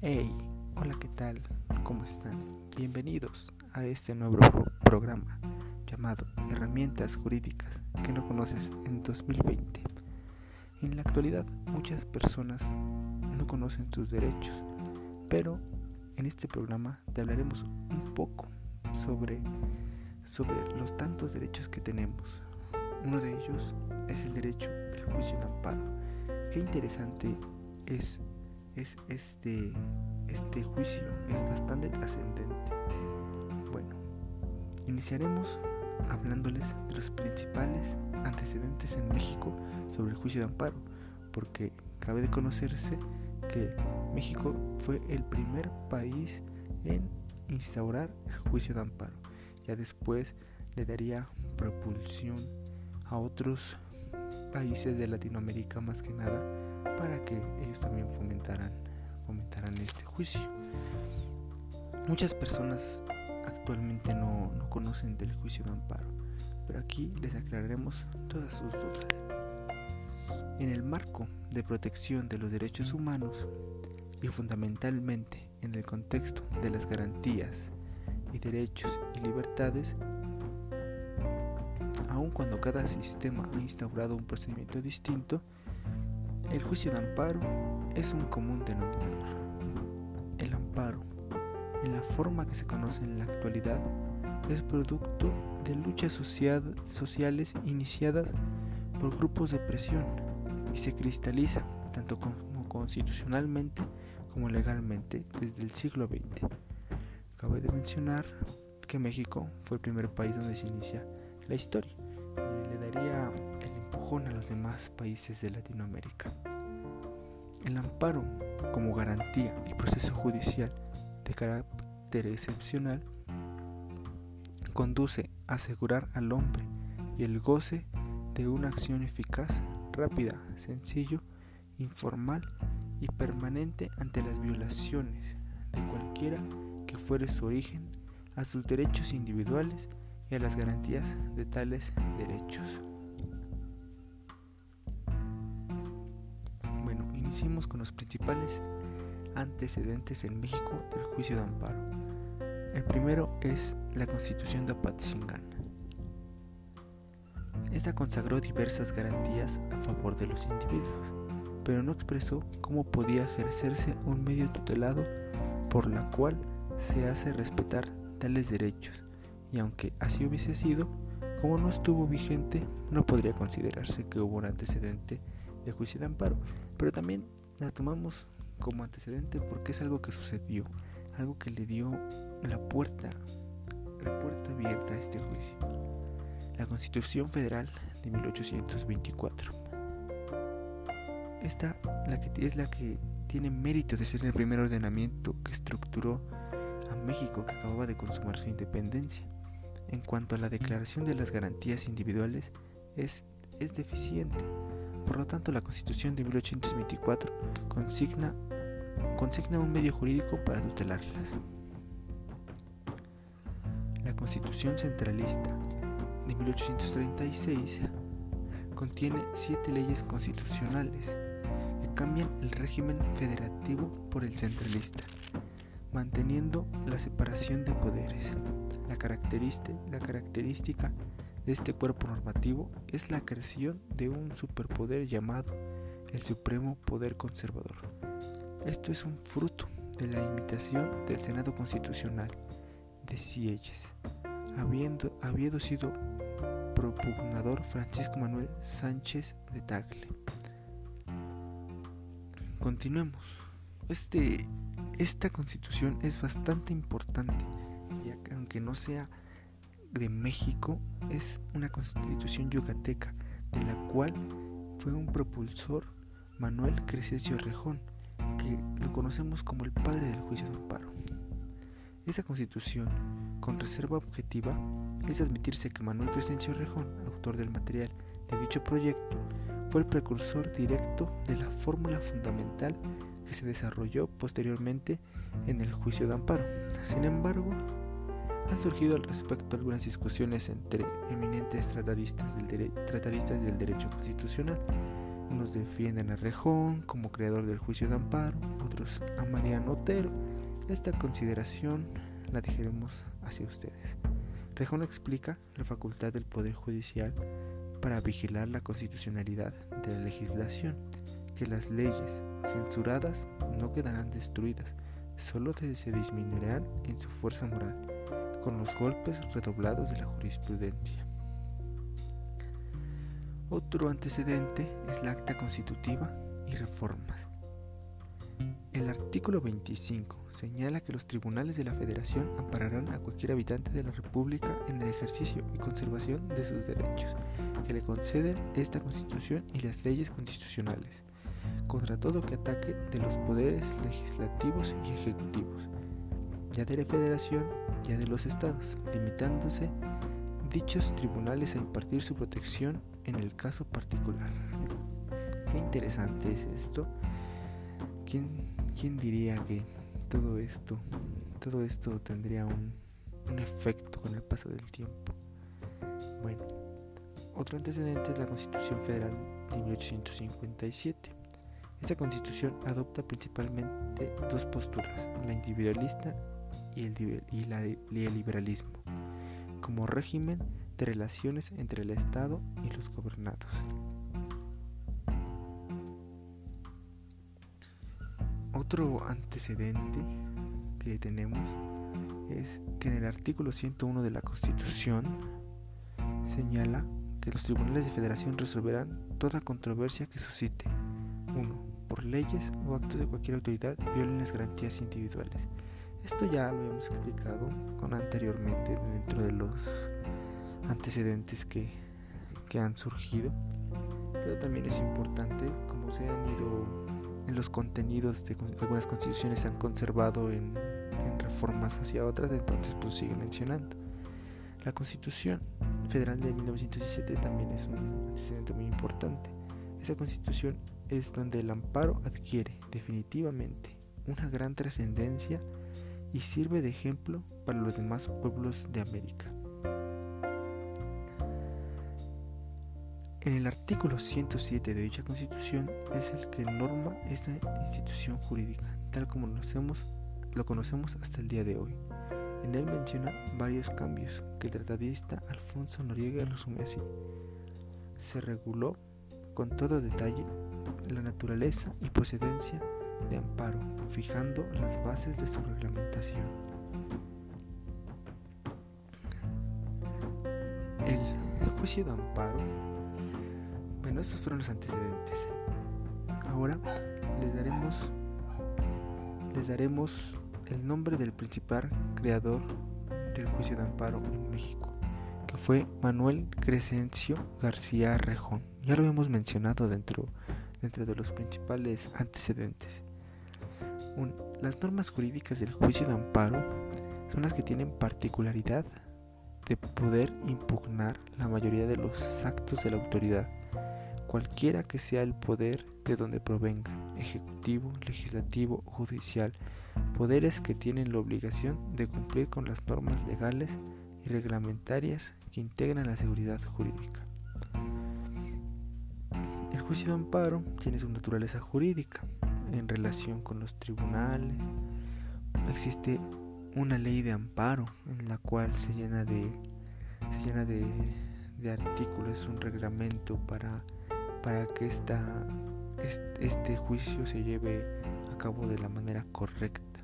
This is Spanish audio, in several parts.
Hey, hola, ¿qué tal? ¿Cómo están? Bienvenidos a este nuevo pro programa llamado Herramientas Jurídicas que no conoces en 2020. En la actualidad, muchas personas no conocen sus derechos, pero en este programa te hablaremos un poco sobre, sobre los tantos derechos que tenemos. Uno de ellos es el derecho del juicio de amparo. Qué interesante es es este, este juicio es bastante trascendente. Bueno, iniciaremos hablándoles de los principales antecedentes en México sobre el juicio de amparo, porque cabe de conocerse que México fue el primer país en instaurar el juicio de amparo. Ya después le daría propulsión a otros países de Latinoamérica más que nada para que ellos también fomentaran, fomentaran este juicio. Muchas personas actualmente no, no conocen del juicio de amparo, pero aquí les aclararemos todas sus dudas. En el marco de protección de los derechos humanos y fundamentalmente en el contexto de las garantías y derechos y libertades, aun cuando cada sistema ha instaurado un procedimiento distinto, el juicio de amparo es un común denominador. El amparo, en la forma que se conoce en la actualidad, es producto de luchas sociales iniciadas por grupos de presión y se cristaliza tanto como constitucionalmente como legalmente desde el siglo XX. Cabe de mencionar que México fue el primer país donde se inicia la historia daría el empujón a los demás países de Latinoamérica. El amparo como garantía y proceso judicial de carácter excepcional conduce a asegurar al hombre y el goce de una acción eficaz, rápida, sencillo, informal y permanente ante las violaciones de cualquiera que fuere su origen a sus derechos individuales y a las garantías de tales derechos. Bueno, iniciemos con los principales antecedentes en México del juicio de amparo. El primero es la Constitución de Apatzingán. Esta consagró diversas garantías a favor de los individuos, pero no expresó cómo podía ejercerse un medio tutelado por la cual se hace respetar tales derechos y aunque así hubiese sido, como no estuvo vigente, no podría considerarse que hubo un antecedente de juicio de amparo, pero también la tomamos como antecedente porque es algo que sucedió, algo que le dio la puerta, la puerta abierta a este juicio. La Constitución Federal de 1824. Esta la que, es la que tiene mérito de ser el primer ordenamiento que estructuró a México que acababa de consumar su independencia en cuanto a la declaración de las garantías individuales es, es deficiente. Por lo tanto, la Constitución de 1824 consigna, consigna un medio jurídico para tutelarlas. La Constitución Centralista de 1836 contiene siete leyes constitucionales que cambian el régimen federativo por el centralista, manteniendo la separación de poderes. La característica, de este cuerpo normativo es la creación de un superpoder llamado el Supremo Poder Conservador. Esto es un fruto de la imitación del Senado Constitucional de Sieyes, habiendo, habiendo sido propugnador Francisco Manuel Sánchez de Tagle. Continuemos. Este, esta constitución es bastante importante aunque no sea de México, es una constitución yucateca, de la cual fue un propulsor Manuel Crescencio Rejón, que lo conocemos como el padre del juicio de amparo. Esa constitución, con reserva objetiva, es admitirse que Manuel Crescencio Rejón, autor del material de dicho proyecto, fue el precursor directo de la fórmula fundamental que se desarrolló posteriormente en el juicio de amparo. Sin embargo, han surgido al respecto algunas discusiones entre eminentes tratadistas del, tratadistas del derecho constitucional, Unos defienden a Rejón como creador del juicio de amparo, otros a Mariano Otero. Esta consideración la dejaremos hacia ustedes. Rejón explica la facultad del Poder Judicial para vigilar la constitucionalidad de la legislación, que las leyes censuradas no quedarán destruidas, solo se disminuirán en su fuerza moral, con los golpes redoblados de la jurisprudencia. Otro antecedente es la acta constitutiva y reformas. El artículo 25 señala que los tribunales de la Federación ampararán a cualquier habitante de la República en el ejercicio y conservación de sus derechos que le conceden esta Constitución y las leyes constitucionales, contra todo que ataque de los poderes legislativos y ejecutivos, ya de la Federación, ya de los estados, limitándose dichos tribunales a impartir su protección en el caso particular. Qué interesante es esto. ¿Quién, quién diría que todo esto, todo esto tendría un, un efecto con el paso del tiempo? Bueno, otro antecedente es la Constitución Federal de 1857. Esta constitución adopta principalmente dos posturas, la individualista y el, liberalismo como régimen de relaciones entre el Estado y los gobernados. Otro antecedente que tenemos es que en el artículo 101 de la Constitución señala que los tribunales de federación resolverán toda controversia que suscite 1. Por leyes o actos de cualquier autoridad violen las garantías individuales esto ya lo habíamos explicado con anteriormente dentro de los antecedentes que, han surgido, pero también es importante como se han ido en los contenidos de algunas constituciones se han conservado en, en reformas hacia otras, entonces pues sigue mencionando. La Constitución Federal de 1917 también es un antecedente muy importante. Esa constitución es donde el amparo adquiere definitivamente una gran trascendencia y sirve de ejemplo para los demás pueblos de América. En el artículo 107 de dicha constitución es el que norma esta institución jurídica, tal como lo, conocemos hasta el día de hoy. En él menciona varios cambios que el tratadista Alfonso Noriega resume así. Se reguló con todo detalle la naturaleza y procedencia de amparo, fijando las bases de su reglamentación. El juicio de amparo, bueno, estos fueron los antecedentes. Ahora les daremos, les daremos el nombre del principal creador del juicio de amparo en México, que fue Manuel Crescencio García Rejón. Ya lo habíamos mencionado dentro, dentro de los principales antecedentes las normas jurídicas del juicio de amparo son las que tienen particularidad de poder impugnar la mayoría de los actos de la autoridad, cualquiera que sea el poder de donde provengan, ejecutivo, legislativo judicial, poderes que tienen la obligación de cumplir con las normas legales y reglamentarias que integran la seguridad jurídica. Juicio de amparo tiene su naturaleza jurídica, en relación con los tribunales. Existe una ley de amparo en la cual se llena de, se llena de, de artículos, un reglamento para, para que esta, este, juicio se lleve a cabo de la manera correcta.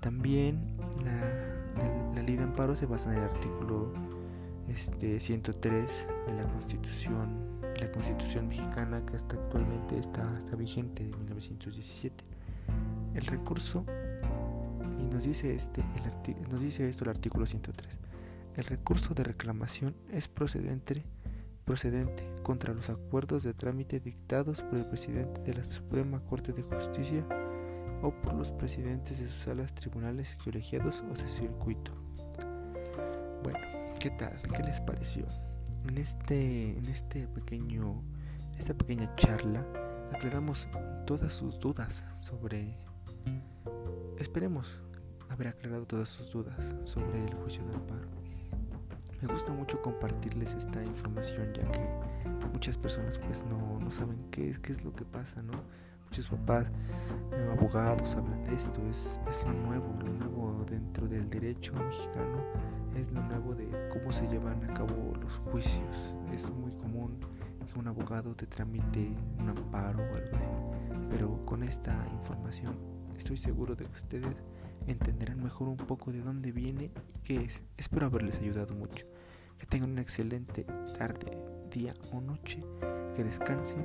También la, la, ley de amparo se basa en el artículo este, 103 de la Constitución la constitución mexicana que hasta actualmente está, vigente de 1917. El recurso, y nos dice, este, el nos dice esto el artículo 103, el recurso de reclamación es procedente, procedente contra los acuerdos de trámite dictados por el presidente de la Suprema Corte de Justicia o por los presidentes de sus salas tribunales colegiados o de circuito. Bueno, ¿qué tal? ¿Qué les pareció? En este, en este pequeño, esta pequeña charla aclaramos todas sus dudas sobre, esperemos haber aclarado todas sus dudas sobre el juicio de amparo. Me gusta mucho compartirles esta información ya que muchas personas pues no, no saben qué es, qué es lo que pasa, ¿no? Muchos papás, eh, abogados hablan de esto, es, es lo nuevo, lo nuevo dentro del derecho mexicano, es lo nuevo de cómo se llevan a cabo los juicios. Es muy común que un abogado te tramite un amparo o algo así, pero con esta información estoy seguro de que ustedes entenderán mejor un poco de dónde viene y qué es. Espero haberles ayudado mucho. Que tengan una excelente tarde, día o noche, que descansen